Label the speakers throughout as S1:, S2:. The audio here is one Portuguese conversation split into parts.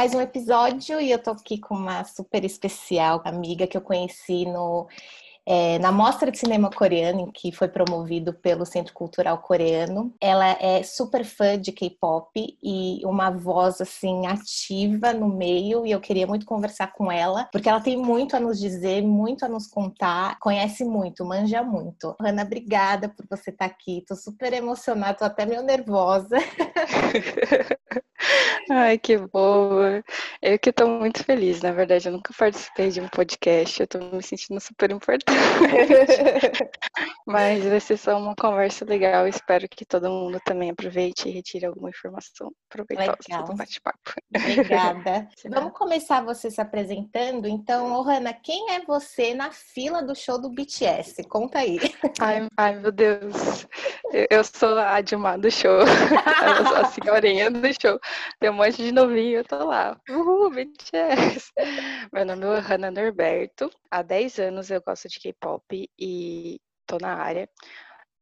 S1: mais um episódio e eu tô aqui com uma super especial amiga que eu conheci no é, na Mostra de Cinema Coreano, que foi promovido pelo Centro Cultural Coreano. Ela é super fã de K-pop e uma voz assim ativa no meio e eu queria muito conversar com ela, porque ela tem muito a nos dizer, muito a nos contar, conhece muito, manja muito. Ana, obrigada por você estar aqui. Tô super emocionada, tô até meio nervosa.
S2: Ai, que boa. Eu que estou muito feliz, na verdade, eu nunca participei de um podcast, eu estou me sentindo super importante. Mas vai ser só uma conversa legal, espero que todo mundo também aproveite e retire alguma informação proveitosa legal. do bate-papo.
S1: Obrigada. Vamos começar você se apresentando. Então, Ohana, quem é você na fila do show do BTS? Conta aí.
S2: Ai, ai meu Deus. Eu sou a Dilma do show, a senhorinha do show. Tem um monte de novinho, eu tô lá. Uhul, BTS. Meu nome é Hannah Norberto. Há 10 anos eu gosto de K-pop e tô na área.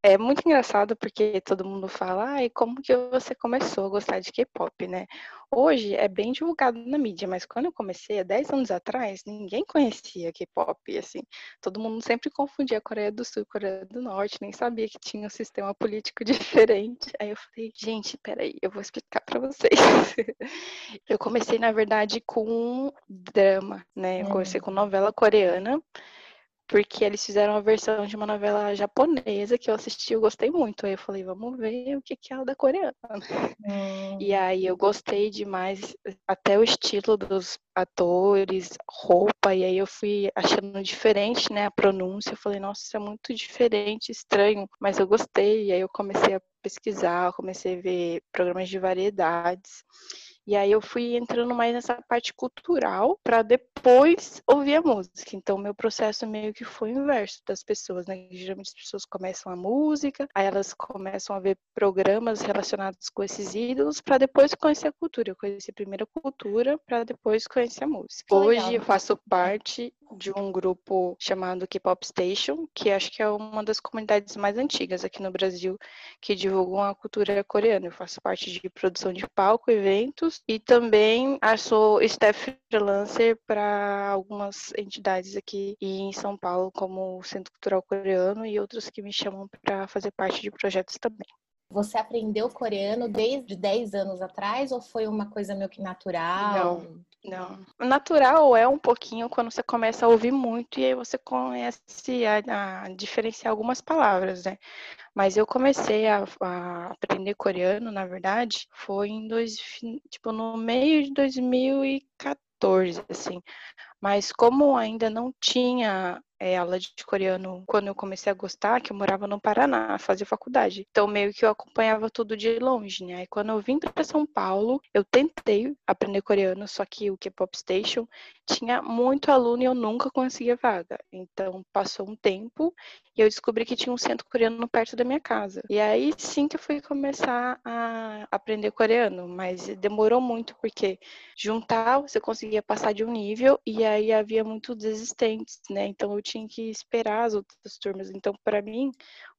S2: É muito engraçado porque todo mundo fala, ai, como que você começou a gostar de K-pop, né? Hoje é bem divulgado na mídia, mas quando eu comecei, há 10 anos atrás, ninguém conhecia K-pop, assim. Todo mundo sempre confundia a Coreia do Sul e Coreia do Norte, nem sabia que tinha um sistema político diferente. Aí eu falei, gente, peraí, eu vou explicar para vocês. eu comecei, na verdade, com drama, né? Eu comecei com novela coreana porque eles fizeram uma versão de uma novela japonesa que eu assisti, eu gostei muito. Aí eu falei, vamos ver o que, que é a da coreana. Hum. E aí eu gostei demais, até o estilo dos atores, roupa, e aí eu fui achando diferente, né, a pronúncia. Eu falei, nossa, isso é muito diferente, estranho, mas eu gostei. E aí eu comecei a pesquisar, comecei a ver programas de variedades. E aí eu fui entrando mais nessa parte cultural para depois ouvir a música. Então meu processo meio que foi o inverso das pessoas, né? Geralmente as pessoas começam a música, aí elas começam a ver programas relacionados com esses ídolos para depois conhecer a cultura. Eu conheci primeiro a cultura para depois conhecer a música. Hoje eu faço parte de um grupo chamado K-Pop Station, que acho que é uma das comunidades mais antigas aqui no Brasil que divulgam a cultura coreana. Eu faço parte de produção de palco, eventos e também sou staff freelancer para algumas entidades aqui em São Paulo, como o Centro Cultural Coreano e outros que me chamam para fazer parte de projetos também.
S1: Você aprendeu coreano desde 10 anos atrás ou foi uma coisa meio que natural?
S2: Não, não. Natural é um pouquinho quando você começa a ouvir muito e aí você conhece a, a diferenciar algumas palavras, né? Mas eu comecei a, a, aprender coreano, na verdade, foi em dois, tipo, no meio de 2014, assim. Mas como ainda não tinha é, aula de coreano quando eu comecei a gostar, que eu morava no Paraná, fazia faculdade. Então, meio que eu acompanhava tudo de longe, né? Aí, quando eu vim para São Paulo, eu tentei aprender coreano, só que o K-Pop Station tinha muito aluno e eu nunca conseguia vaga. Então, passou um tempo e eu descobri que tinha um centro coreano perto da minha casa. E aí sim que eu fui começar a aprender coreano, mas demorou muito porque juntar, você conseguia passar de um nível e aí havia muitos desistentes, né? Então eu tinha que esperar as outras turmas. Então, para mim,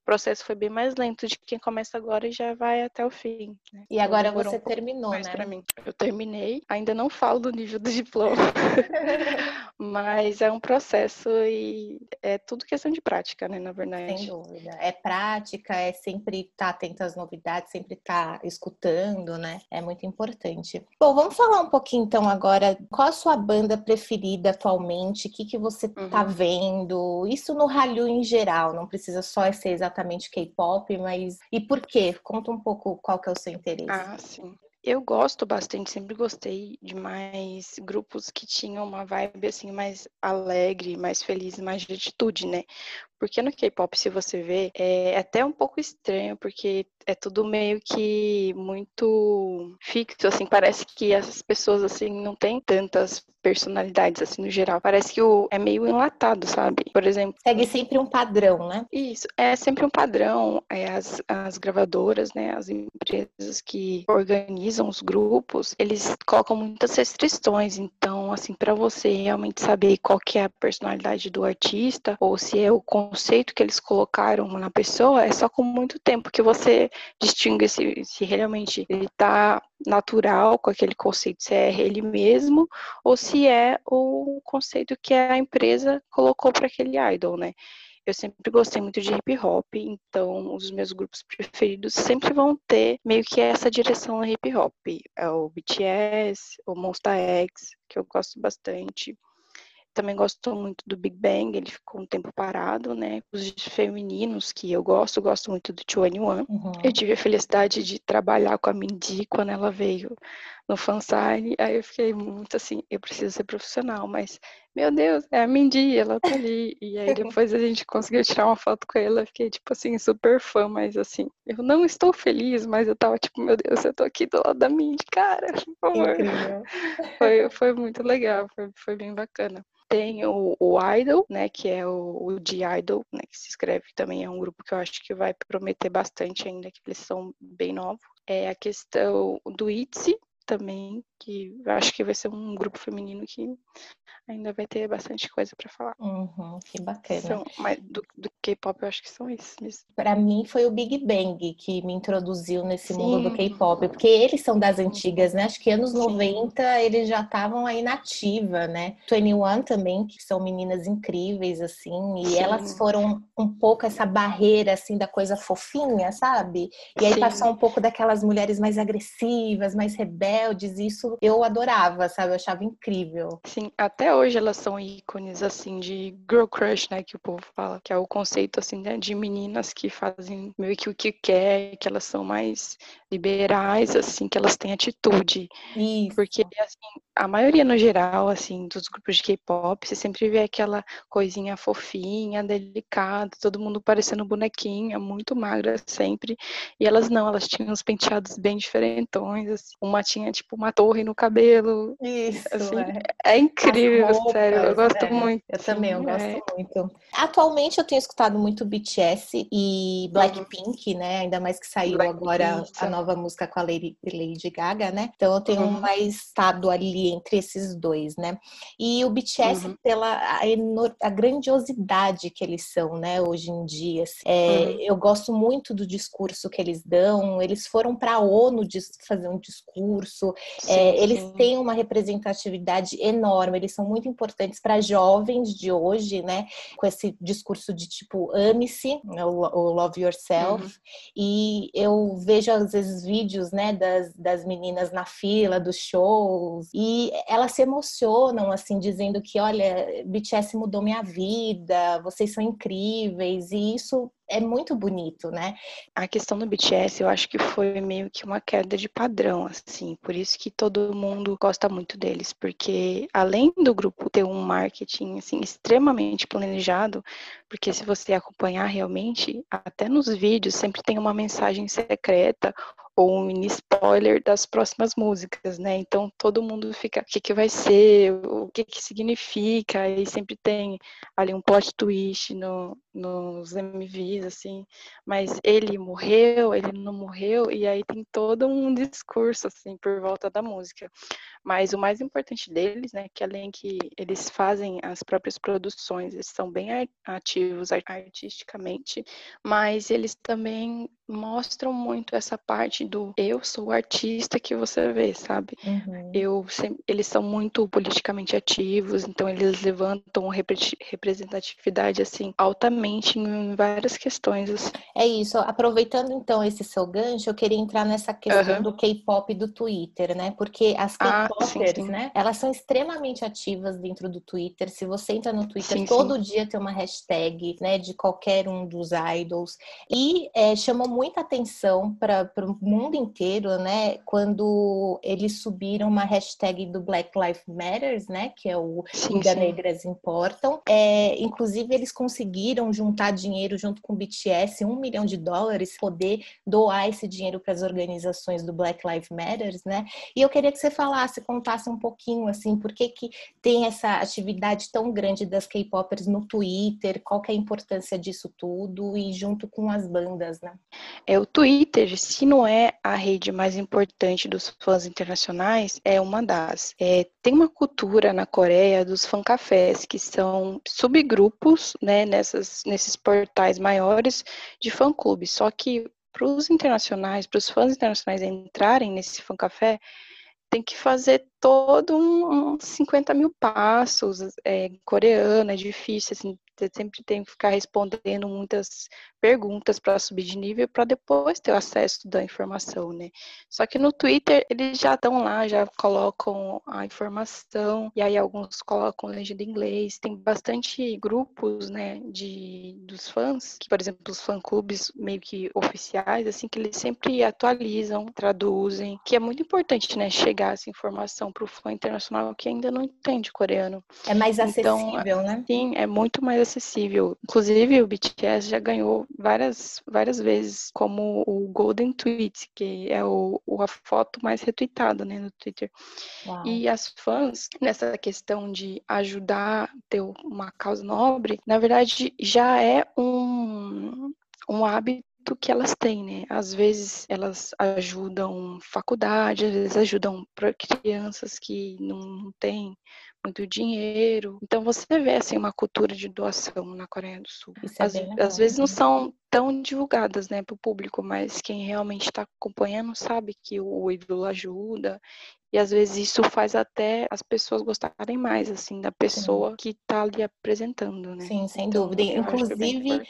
S2: o processo foi bem mais lento de quem começa agora e já vai até o fim. Né?
S1: E agora você um terminou,
S2: né?
S1: Para
S2: mim, eu terminei. Ainda não falo do nível do diploma, mas é um processo e é tudo questão de prática, né? Na verdade.
S1: Sem dúvida. É prática, é sempre estar tá atento às novidades, sempre estar tá escutando, né? É muito importante. Bom, vamos falar um pouquinho então agora. Qual a sua banda preferida atualmente? O que, que você está uhum. vendo? Isso no Hallyu em geral, não precisa só ser exatamente exatamente K-pop, mas e por quê? Conta um pouco qual que é o seu interesse.
S2: Ah, sim. Eu gosto bastante, sempre gostei de mais grupos que tinham uma vibe assim mais alegre, mais feliz, mais de atitude, né? Porque no K-pop, se você vê, é até um pouco estranho, porque é tudo meio que muito fixo, assim, parece que as pessoas, assim, não têm tantas personalidades, assim, no geral. Parece que o, é meio enlatado, sabe? Por exemplo...
S1: Segue sempre um padrão, né?
S2: Isso, é sempre um padrão. É, as, as gravadoras, né, as empresas que organizam os grupos, eles colocam muitas restrições, então, assim, para você realmente saber qual que é a personalidade do artista, ou se é o conceito que eles colocaram na pessoa, é só com muito tempo que você distingue se, se realmente ele está natural com aquele conceito, se é ele mesmo ou se é o conceito que a empresa colocou para aquele idol, né? Eu sempre gostei muito de hip hop, então os meus grupos preferidos sempre vão ter meio que essa direção no hip hop. É o BTS, o Monsta X, que eu gosto bastante. Também gosto muito do Big Bang, ele ficou um tempo parado, né? Os femininos que eu gosto, gosto muito do 21. Uhum. Eu tive a felicidade de trabalhar com a Mindy quando ela veio no fansign, aí eu fiquei muito assim, eu preciso ser profissional, mas, meu Deus, é a Mindy, ela tá ali. E aí depois a gente conseguiu tirar uma foto com ela, eu fiquei, tipo assim, super fã, mas assim, eu não estou feliz, mas eu tava tipo, meu Deus, eu tô aqui do lado da Mindy, cara, por favor. Foi, foi muito legal, foi, foi bem bacana. Tem o, o, Idol, né, que é o, o The Idol, né, que se escreve também, é um grupo que eu acho que vai prometer bastante ainda, que eles são bem novos. É a questão do ITZY, também, que eu acho que vai ser um grupo feminino que ainda vai ter bastante coisa para falar.
S1: Uhum, que bacana.
S2: São, mas do, do K-pop eu acho que são esses mesmo.
S1: Para mim foi o Big Bang que me introduziu nesse Sim. mundo do K-pop, porque eles são das antigas, né? Acho que anos Sim. 90 eles já estavam aí na ativa, né? 21 também, que são meninas incríveis assim, e Sim. elas foram um pouco essa barreira assim da coisa fofinha, sabe? E aí passou um pouco daquelas mulheres mais agressivas, mais rebeldes, e isso eu adorava, sabe? Eu achava incrível.
S2: Sim, até hoje elas são ícones, assim, de girl crush, né? Que o povo fala, que é o conceito, assim, né, de meninas que fazem meio que o que quer, que elas são mais liberais, assim, que elas têm atitude. Isso. Porque, assim, a maioria no geral, assim, dos grupos de K-pop, você sempre vê aquela coisinha fofinha, delicada, todo mundo parecendo bonequinha, muito magra sempre. E elas não, elas tinham uns penteados bem diferentões, assim. Uma tinha, tipo, uma torre no cabelo.
S1: Isso,
S2: assim, é. é incrível, roupas, sério, eu gosto né? muito.
S1: Eu também, eu gosto é. muito. Atualmente eu tenho escutado muito BTS e Blackpink, uhum. né? Ainda mais que saiu Black agora Pink. a nova música com a Lady, Lady Gaga, né? Então eu tenho uhum. mais estado ali entre esses dois, né? E o BTS, uhum. pela a, enor, a, grandiosidade que eles são, né, hoje em dia. Assim, é, uhum. Eu gosto muito do discurso que eles dão. Eles foram para a ONU fazer um discurso. Sim, é, eles sim. têm uma representatividade enorme. Eles são muito importantes para jovens de hoje, né? Com esse discurso de tipo ame-se, né, o, o, love yourself. Uhum. E eu vejo às vezes vídeos, né, das, das meninas na fila dos shows e elas se emocionam assim dizendo que olha, BTS mudou minha vida, vocês são incríveis e isso é muito bonito, né?
S2: A questão do BTS, eu acho que foi meio que uma queda de padrão, assim, por isso que todo mundo gosta muito deles, porque além do grupo ter um marketing assim extremamente planejado, porque se você acompanhar realmente, até nos vídeos sempre tem uma mensagem secreta ou um mini spoiler das próximas músicas, né? Então todo mundo fica, o que, que vai ser, o que, que significa, e sempre tem ali um plot twist no, nos MVs, assim, mas ele morreu, ele não morreu, e aí tem todo um discurso, assim, por volta da música. Mas o mais importante deles, né, que além que eles fazem as próprias produções, eles são bem ativos artisticamente, mas eles também mostram muito essa parte do eu sou o artista que você vê, sabe? Uhum. Eu, eles são muito politicamente ativos, então eles levantam representatividade assim altamente em várias questões. Assim.
S1: É isso. Aproveitando então esse seu gancho, eu queria entrar nessa questão uhum. do K-pop do Twitter, né? Porque as ah, K-popers, ah, né? Elas são extremamente ativas dentro do Twitter. Se você entra no Twitter, sim, todo sim. dia tem uma hashtag, né? De qualquer um dos idols e é, chamou muita atenção para o mundo inteiro, né? Quando eles subiram uma hashtag do Black Lives Matters, né? Que é o Vidas Negras Importam. É, inclusive, eles conseguiram juntar dinheiro junto com o BTS, um milhão de dólares, poder doar esse dinheiro para as organizações do Black Lives Matters, né? E eu queria que você falasse, contasse um pouquinho, assim, por que que tem essa atividade tão grande das K-popers no Twitter, qual que é a importância disso tudo e junto com as bandas, né?
S2: É o Twitter, se não é a rede mais importante dos fãs internacionais, é uma das. É, tem uma cultura na Coreia dos fancafés, que são subgrupos, né, nessas, nesses portais maiores de fã-clubes. Só que para os internacionais, para os fãs internacionais entrarem nesse fancafé, tem que fazer todo um, um 50 mil passos, é, coreano, é difícil, assim, você sempre tem que ficar respondendo muitas perguntas para subir de nível para depois ter o acesso da informação, né? Só que no Twitter eles já estão lá, já colocam a informação e aí alguns colocam legenda em inglês. Tem bastante grupos, né, de dos fãs, que por exemplo os fã-clubes meio que oficiais, assim que eles sempre atualizam, traduzem, que é muito importante, né, chegar essa informação para o fã internacional que ainda não entende coreano.
S1: É mais então, acessível, então, né?
S2: Sim, é muito mais acessível. Inclusive, o BTS já ganhou várias, várias vezes como o Golden Tweet, que é o, a foto mais retweetada né, no Twitter. Uau. E as fãs, nessa questão de ajudar a ter uma causa nobre, na verdade já é um, um hábito que elas têm, né? Às vezes elas ajudam faculdade, às vezes ajudam crianças que não têm muito dinheiro. Então você vê assim uma cultura de doação na Coreia do Sul. É às, às, vezes não são tão divulgadas, né, para o público, mas quem realmente está acompanhando sabe que o ídolo ajuda e às vezes isso faz até as pessoas gostarem mais, assim, da pessoa Sim. que está ali apresentando, né?
S1: Sim, sem então, dúvida. Inclusive,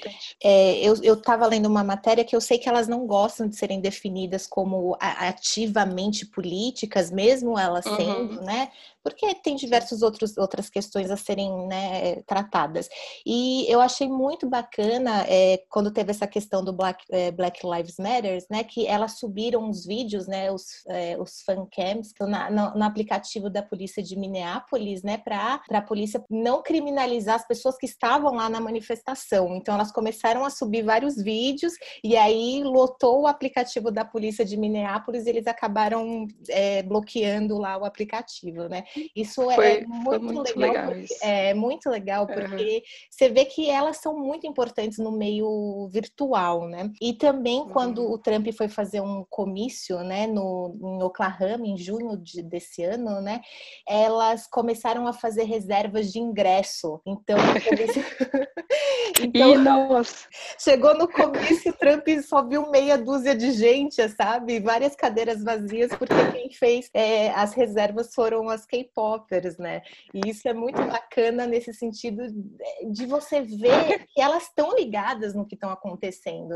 S1: é, eu estava lendo uma matéria que eu sei que elas não gostam de serem definidas como ativamente políticas, mesmo elas uhum. sendo, né? Porque tem diversas outros, outras questões a serem né, tratadas. E eu achei muito bacana é, quando teve essa questão do Black, é, Black Lives Matter, né? Que elas subiram os vídeos, né? Os, é, os fancams, que na, no, no, aplicativo da polícia de Minneapolis, né, para a polícia não criminalizar as pessoas que estavam lá na manifestação. Então, elas começaram a subir vários vídeos e aí lotou o aplicativo da polícia de Minneapolis e eles acabaram é, bloqueando lá o aplicativo, né? Isso é foi, é muito, muito legal, legal porque, é muito legal porque uhum. você vê que elas são muito importantes no meio virtual, né? E também quando uhum. o Trump foi fazer um comício, né, no em Oklahoma em junho de, desse ano, né, elas começaram a fazer reservas de ingresso. Então,
S2: então nossa.
S1: chegou no começo, o Trump só viu meia dúzia de gente, sabe? Várias cadeiras vazias, porque quem fez é, as reservas foram as K-popers, né? E isso é muito bacana nesse sentido de você ver que elas estão ligadas no que estão acontecendo,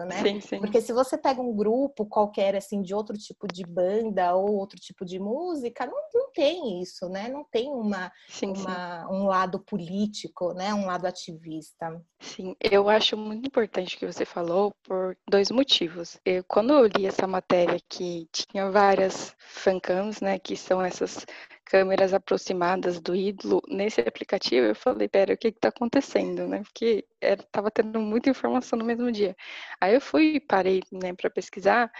S1: né?
S2: Sim, sim.
S1: Porque se você pega um grupo qualquer, assim, de outro tipo de banda ou outro tipo de música, não, não tem isso, né? Não tem uma, sim, uma um lado político, né? Um lado ativista.
S2: Sim, eu acho muito importante o que você falou por dois motivos. Eu, quando eu li essa matéria que tinha várias fancams, né? Que são essas câmeras aproximadas do ídolo nesse aplicativo, eu falei, pera, o que está acontecendo, né? Porque estava tendo muita informação no mesmo dia. Aí eu fui, parei, né, para pesquisar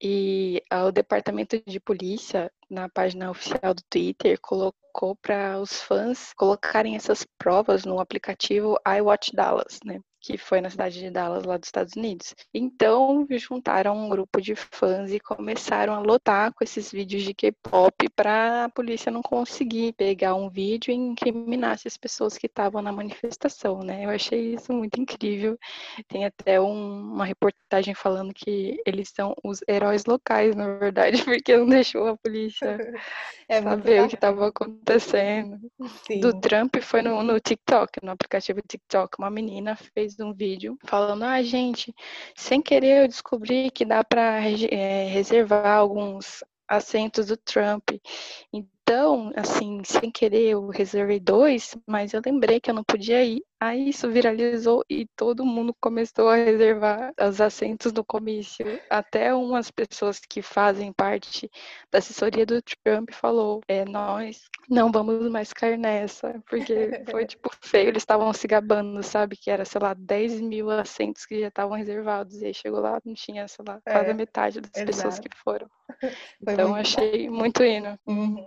S2: e ah, o departamento de polícia na página oficial do Twitter colocou para os fãs colocarem essas provas no aplicativo iWatch Dallas, né? Que foi na cidade de Dallas, lá dos Estados Unidos. Então, juntaram um grupo de fãs e começaram a lotar com esses vídeos de K-pop para a polícia não conseguir pegar um vídeo e incriminar as pessoas que estavam na manifestação, né? Eu achei isso muito incrível. Tem até um, uma reportagem falando que eles são os heróis locais, na verdade, porque não deixou a polícia é saber o que estava acontecendo. Sim. Do Trump foi no, no TikTok, no aplicativo TikTok, uma menina fez um vídeo falando: ah, gente, sem querer eu descobri que dá para é, reservar alguns assentos do Trump. Então, assim, sem querer eu reservei dois, mas eu lembrei que eu não podia ir. Aí isso viralizou e todo mundo começou a reservar os assentos no comício. Até umas pessoas que fazem parte da assessoria do Trump falou: é, nós não vamos mais cair nessa, porque foi tipo feio, eles estavam se gabando, sabe? Que era, sei lá, 10 mil assentos que já estavam reservados. E aí chegou lá, não tinha, sei lá, quase é, a metade das exato. pessoas que foram. Foi então achei muito hino.
S1: Uhum.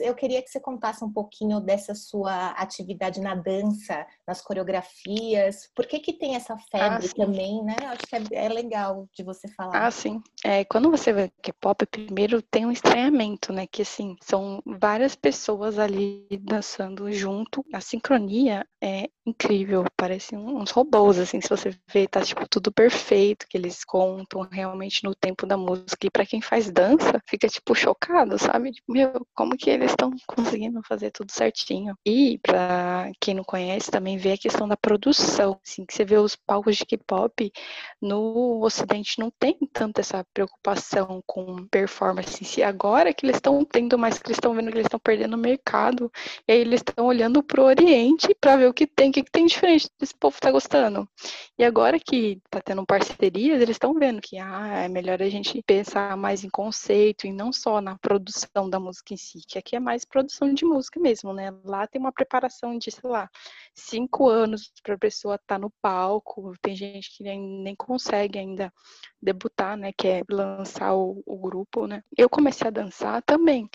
S1: Eu queria que você contasse um pouquinho dessa sua atividade na dança, nas coreografias. Por que que tem essa febre ah, também, né? Acho que é, é, legal de você falar.
S2: Ah, sim. É, quando você vê K-pop, primeiro tem um estranhamento, né? Que assim, são várias pessoas ali dançando junto. A sincronia é incrível, parece uns robôs, assim, se você vê, tá tipo tudo perfeito, que eles contam realmente no tempo da música. E para quem faz dança, fica tipo chocado, sabe? Meu, como que eles estão conseguindo fazer tudo certinho? E para quem não conhece, também vê a questão da produção, assim, que você vê os palcos de K-pop no ocidente não tem tanto essa preocupação com performance em si. Agora que eles estão tendo mais, que eles estão vendo que eles estão perdendo o mercado, e aí eles estão olhando pro Oriente para ver o que tem, o que tem diferente desse povo tá gostando. E agora que tá tendo parcerias, eles estão vendo que ah, é melhor a gente pensar mais em conceito e não só na produção da música em si, que aqui é mais produção de música mesmo, né? Lá tem uma preparação de, sei lá, cinco anos para a pessoa estar tá no palco. Tem gente que nem, nem consegue ainda debutar, né? Que é lançar o, o, grupo, né? Eu comecei a dançar também,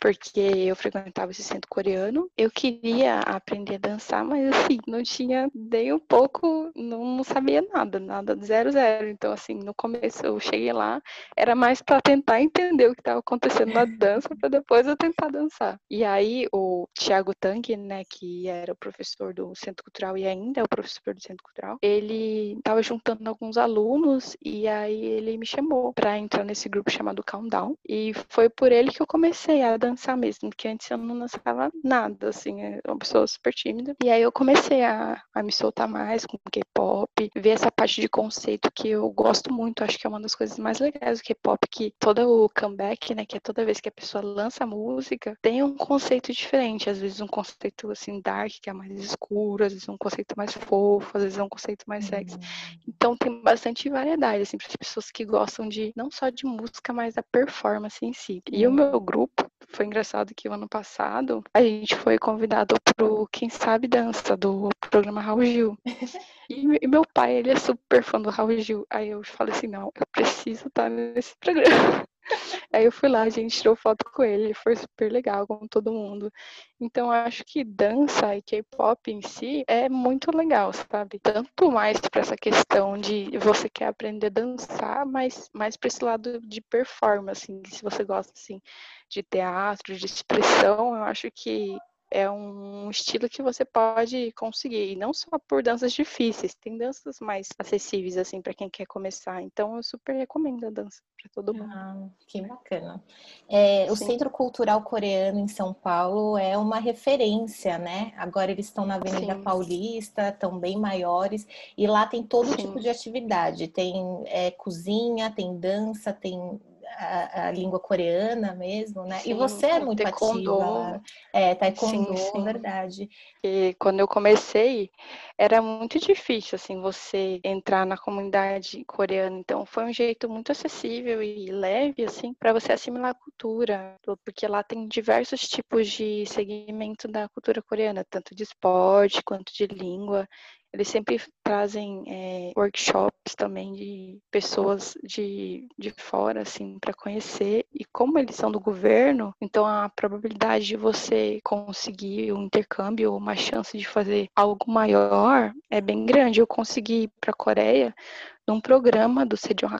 S2: porque eu frequentava esse centro coreano. Eu queria aprender a dançar, mas assim, não tinha nem um pouco, não, não sabia nada, nada de zero zero. Então, assim, no começo eu cheguei lá, era mais para tentar entender o que estava acontecendo na dança, para depois eu tentar dançar. E aí o Thiago Tang, né, que era o professor do Centro Cultural e ainda é o professor do Centro Cultural, ele estava juntando alguns alunos e aí ele me chamou para entrar nesse grupo chamado Countdown e foi por ele que eu comecei a dançar mesmo, porque antes eu não dançava nada, assim, é uma pessoa super tímida. E aí eu comecei a, a me soltar mais com K-pop, ver essa parte de conceito que eu gosto muito, acho que é uma das coisas mais legais do K-pop, que todo o comeback, né, que é toda vez que a pessoa lança música, tem um conceito diferente, às vezes um conceito assim dark, que é mais escuro, às vezes um conceito mais fofo, às vezes é um conceito mais sexy. Uhum. Então tem bastante variedade, assim, para as pessoas que gostam de não só de música, mas da performance em si. E o meu grupo, foi engraçado que o ano passado a gente foi convidado pro Quem Sabe Dança, do programa Raul Gil. E meu pai, ele é super fã do Raul Gil. Aí eu falei assim, não, eu preciso estar nesse programa. Aí eu fui lá, a gente tirou foto com ele, foi super legal com todo mundo. Então acho que dança e K-pop em si é muito legal, sabe? Tanto mais para essa questão de você quer aprender a dançar, mas mais para esse lado de performance, assim, se você gosta assim de teatro, de expressão, eu acho que é um estilo que você pode conseguir, e não só por danças difíceis, tem danças mais acessíveis, assim, para quem quer começar. Então, eu super recomendo a dança para todo mundo.
S1: Ah, que bacana. É, o Centro Cultural Coreano em São Paulo é uma referência, né? Agora eles estão na Avenida Sim. Paulista, estão bem maiores, e lá tem todo Sim. tipo de atividade. Tem é, cozinha, tem dança, tem a, a, língua coreana mesmo, né? Sim, e você é muito taekwondo. ativa. É, taekwondo, sim, sim. verdade.
S2: E quando eu comecei, era muito difícil, assim, você entrar na comunidade coreana. Então, foi um jeito muito acessível e leve, assim, para você assimilar a cultura. Porque lá tem diversos tipos de segmento da cultura coreana, tanto de esporte quanto de língua. Eles sempre trazem é, workshops também de pessoas de, de fora, assim, para conhecer. E como eles são do governo, então a probabilidade de você conseguir um intercâmbio, uma chance de fazer algo maior é bem grande. Eu consegui ir para a Coreia num programa do Sejong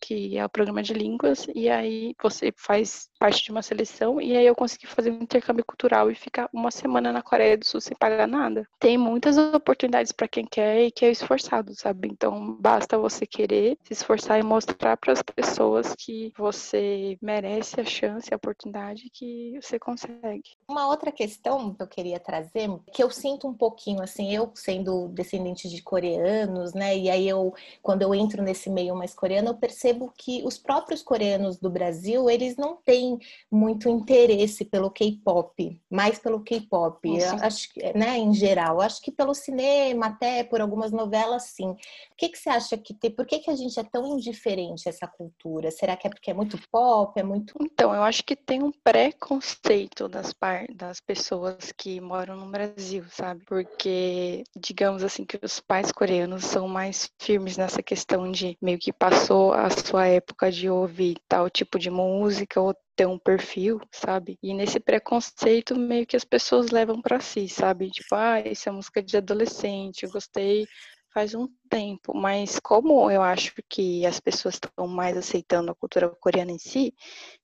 S2: que é o programa de línguas, e aí você faz parte de uma seleção, e aí eu consegui fazer um intercâmbio cultural e ficar uma semana na Coreia do Sul sem pagar nada. Tem muitas oportunidades para quem quer e que é esforçado, sabe? Então basta você querer se esforçar e mostrar para as pessoas que você merece a chance, a oportunidade que você consegue.
S1: Uma outra questão que eu queria trazer, que eu sinto um pouquinho assim, eu sendo descendente de coreanos, né? E aí eu quando eu entro nesse meio mais coreano, eu percebo que os próprios coreanos do Brasil, eles não têm muito interesse pelo K-pop, mais pelo K-pop, acho né, em geral. Acho que pelo cinema, até por algumas novelas, sim. O que, que você acha que tem? Por que, que a gente é tão indiferente a essa cultura? Será que é porque é muito pop, é muito...
S2: Então, eu acho que tem um preconceito das, par... das pessoas que moram no Brasil, sabe? Porque, digamos assim, que os pais coreanos são mais firmes nessa questão de meio que passou a sua época de ouvir tal tipo de música ou ter um perfil, sabe? E nesse preconceito meio que as pessoas levam para si, sabe? Tipo, ah, essa é música de adolescente, eu gostei faz um tempo, mas como eu acho que as pessoas estão mais aceitando a cultura coreana em si,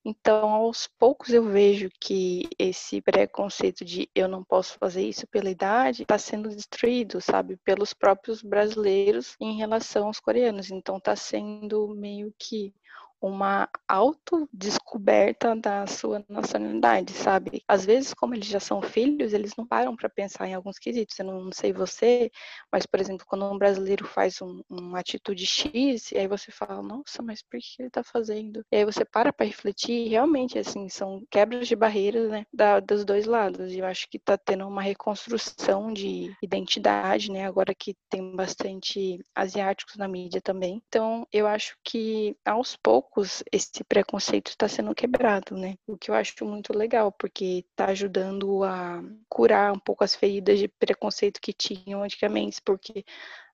S2: então aos poucos eu vejo que esse preconceito de eu não posso fazer isso pela idade está sendo destruído, sabe, pelos próprios brasileiros em relação aos coreanos. Então está sendo meio que uma autodescoberta da sua nacionalidade, sabe? Às vezes, como eles já são filhos, eles não param para pensar em alguns quesitos. Eu não sei você, mas, por exemplo, quando um brasileiro faz um, uma atitude X, e aí você fala, nossa, mas por que ele está fazendo? E aí você para para refletir, e realmente, assim, são quebras de barreiras, né, da, dos dois lados. E eu acho que está tendo uma reconstrução de identidade, né, agora que tem bastante asiáticos na mídia também. Então, eu acho que, aos poucos, poucos esse preconceito está sendo quebrado, né? O que eu acho muito legal, porque está ajudando a curar um pouco as feridas de preconceito que tinham antigamente, porque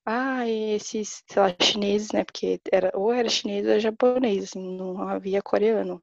S2: ah, esses, sei lá, chineses, né? Porque era ou era chinês ou era japonês, assim, não havia coreano.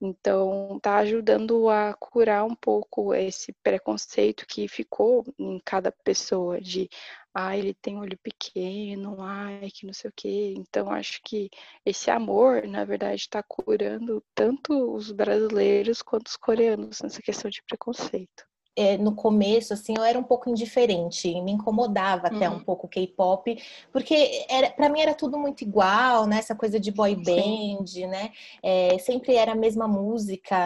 S2: Então, está ajudando a curar um pouco esse preconceito que ficou em cada pessoa de ah, ele tem olho pequeno, ai, que não sei o quê. Então, acho que esse amor, na verdade, está curando tanto os brasileiros quanto os coreanos nessa questão de preconceito
S1: é, no começo, assim, eu era um pouco indiferente, me incomodava até um uhum. pouco o K-pop, porque para mim era tudo muito igual, né? Essa coisa de boy band, Sim. né? É, sempre era a mesma música,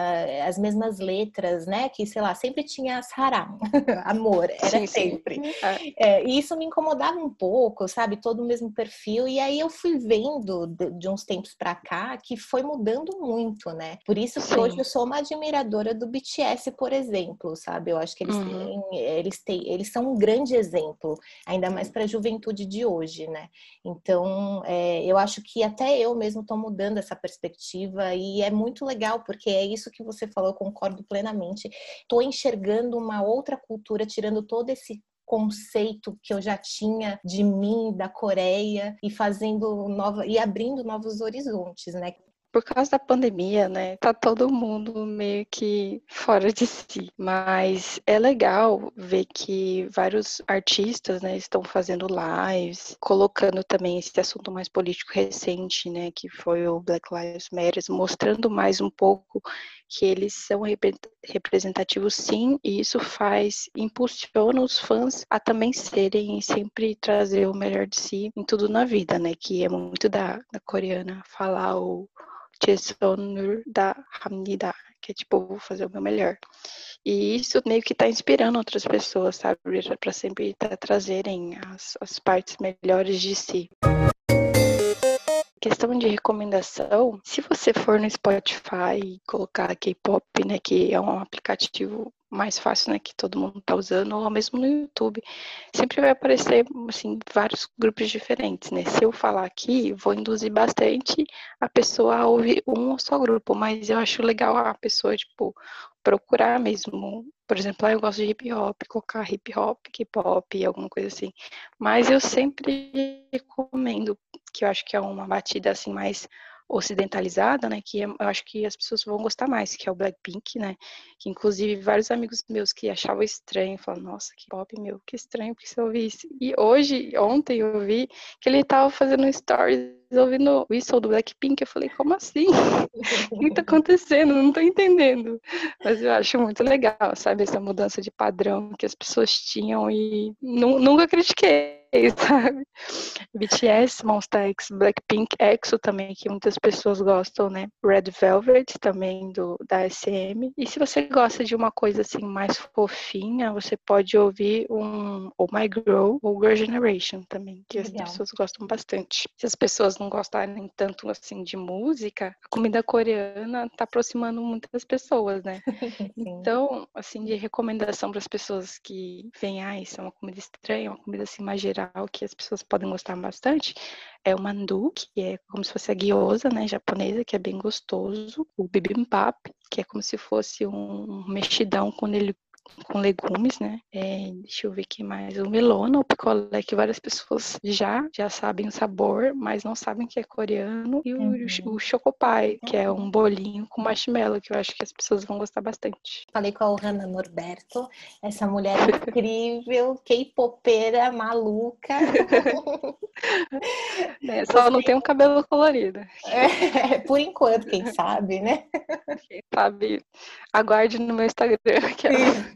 S1: as mesmas letras, né? Que, sei lá, sempre tinha haram, amor, era sim, sempre. Sim. É. é, e isso me incomodava um pouco, sabe? Todo o mesmo perfil, e aí eu fui vendo de, de uns tempos para cá que foi mudando muito, né? Por isso que hoje eu sou uma admiradora do BTS, por exemplo, sabe? Eu acho que eles, uhum. têm, eles, têm, eles são um grande exemplo, ainda mais para a juventude de hoje, né? Então, é, eu acho que até eu mesmo estou mudando essa perspectiva e é muito legal, porque é isso que você falou, eu concordo plenamente. Estou enxergando uma outra cultura, tirando todo esse conceito que eu já tinha de mim, da Coreia, e fazendo nova e abrindo novos horizontes, né?
S2: Por causa da pandemia, né, tá todo mundo meio que fora de si. Mas é legal ver que vários artistas, né, estão fazendo lives, colocando também esse assunto mais político recente, né, que foi o Black Lives Matter, mostrando mais um pouco que eles são representativos sim, e isso faz, impulsiona os fãs a também serem e sempre trazer o melhor de si em tudo na vida, né? Que é muito da, da coreana falar o Chesonur da Hamnida, que é tipo, vou fazer o meu melhor. E isso meio que tá inspirando outras pessoas, sabe? Para sempre tá, trazerem as, as partes melhores de si questão de recomendação, se você for no Spotify e colocar K-pop, né, que é um aplicativo mais fácil, né, que todo mundo está usando, ou mesmo no YouTube, sempre vai aparecer, assim, vários grupos diferentes, né? Se eu falar aqui, vou induzir bastante a pessoa a ouvir um só grupo, mas eu acho legal a pessoa, tipo, procurar mesmo. Por exemplo, ah, eu gosto de hip hop, colocar hip hop, K-pop, alguma coisa assim. Mas eu sempre que eu acho que é uma batida, assim, mais ocidentalizada, né, que é, eu acho que as pessoas vão gostar mais, que é o Blackpink, né, que inclusive vários amigos meus que achavam estranho, falaram, nossa, que pop, meu, que estranho, porque você ouvi isso. E hoje, ontem eu vi que ele tava fazendo stories ouvindo o whistle do Blackpink, eu falei, como assim? o que tá acontecendo? Não tô entendendo. Mas eu acho muito legal, sabe, essa mudança de padrão que as pessoas tinham e nunca critiquei sabe? BTS, Monsta X, Blackpink, EXO também, que muitas pessoas gostam, né? Red Velvet também do da SM. E se você gosta de uma coisa assim mais fofinha, você pode ouvir um Oh My Girl ou Girl Generation também, que Legal. as pessoas gostam bastante. Se as pessoas não gostarem tanto assim de música, a comida coreana tá aproximando muitas pessoas, né? então, assim, de recomendação para as pessoas que vêm, ah, isso é uma comida estranha, uma comida assim mais geral que as pessoas podem gostar bastante é o mandu, que é como se fosse a gyoza, né, japonesa, que é bem gostoso. O bibimbap, que é como se fosse um mexidão quando ele com legumes, né? É, deixa eu ver aqui mais. O melona, o picolé, que várias pessoas já, já sabem o sabor, mas não sabem que é coreano. E o, uhum. o chocopai, que é um bolinho com marshmallow, que eu acho que as pessoas vão gostar bastante.
S1: Falei com a Ohana Norberto, essa mulher incrível, K-popeira, maluca.
S2: É, só Você... não tem um cabelo colorido.
S1: É, por enquanto, quem sabe, né?
S2: Quem sabe, aguarde no meu Instagram. Que
S1: é...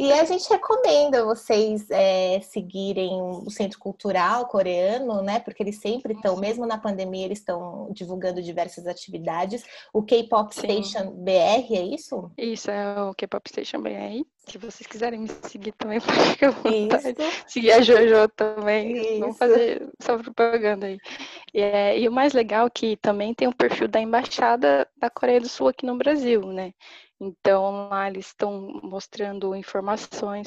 S1: E a gente recomenda vocês é, seguirem o Centro Cultural Coreano, né? Porque eles sempre estão, mesmo na pandemia, eles estão divulgando diversas atividades. O K-Pop Station BR, é isso?
S2: Isso, é o K-Pop Station BR. Se vocês quiserem me seguir também, pode ficar vontade. Seguir a Jojo também. Isso. Vamos fazer só propaganda aí. E, é, e o mais legal é que também tem um perfil da Embaixada da Coreia do Sul aqui no Brasil, né? Então, lá eles estão mostrando informações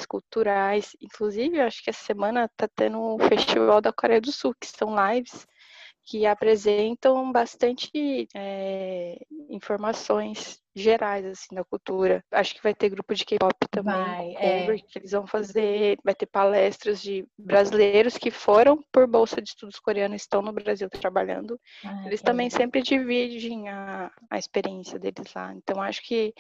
S2: culturais. Inclusive, eu acho que essa semana está tendo o um Festival da Coreia do Sul, que são lives que apresentam bastante é, informações gerais assim da cultura. Acho que vai ter grupo de K-pop também, vai, cover, é. que eles vão fazer, vai ter palestras de brasileiros que foram por bolsa de estudos coreanos estão no Brasil trabalhando. Ah, eles é. também sempre dividem a, a experiência deles lá. Então acho que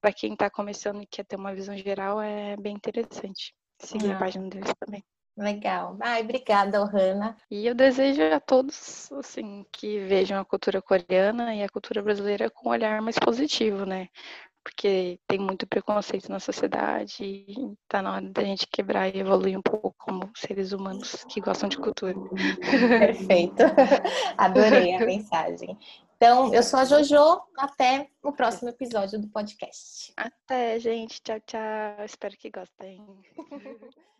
S2: para quem está começando e quer ter uma visão geral é bem interessante seguir ah. a página deles também.
S1: Legal. Ai, obrigada, Ohana.
S2: E eu desejo a todos, assim, que vejam a cultura coreana e a cultura brasileira com um olhar mais positivo, né? Porque tem muito preconceito na sociedade e tá na hora da gente quebrar e evoluir um pouco como seres humanos que gostam de cultura.
S1: Perfeito. Adorei a mensagem. Então, eu sou a Jojo. Até o próximo episódio do podcast.
S2: Até, gente. Tchau, tchau. Espero que gostem.